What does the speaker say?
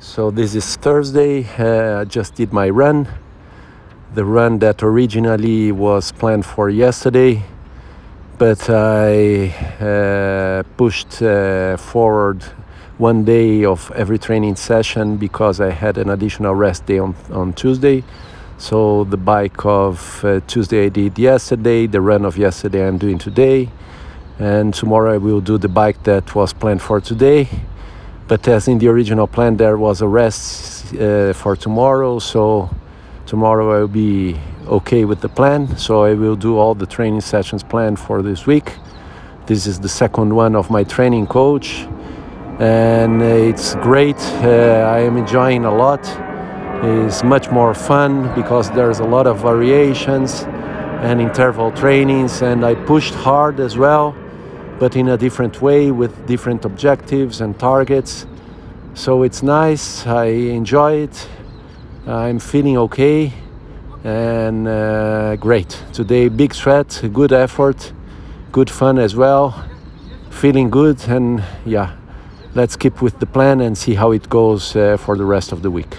So this is Thursday. Uh, I just did my run. The run that originally was planned for yesterday, but I uh, pushed uh, forward one day of every training session because I had an additional rest day on, on Tuesday. So the bike of uh, Tuesday I did yesterday, the run of yesterday I'm doing today, and tomorrow I will do the bike that was planned for today but as in the original plan, there was a rest uh, for tomorrow, so tomorrow I will be okay with the plan. So I will do all the training sessions planned for this week. This is the second one of my training coach, and it's great. Uh, I am enjoying a lot. It's much more fun because there's a lot of variations and interval trainings, and I pushed hard as well but in a different way with different objectives and targets. So it's nice, I enjoy it, I'm feeling okay and uh, great. Today, big sweat, good effort, good fun as well, feeling good, and yeah, let's keep with the plan and see how it goes uh, for the rest of the week.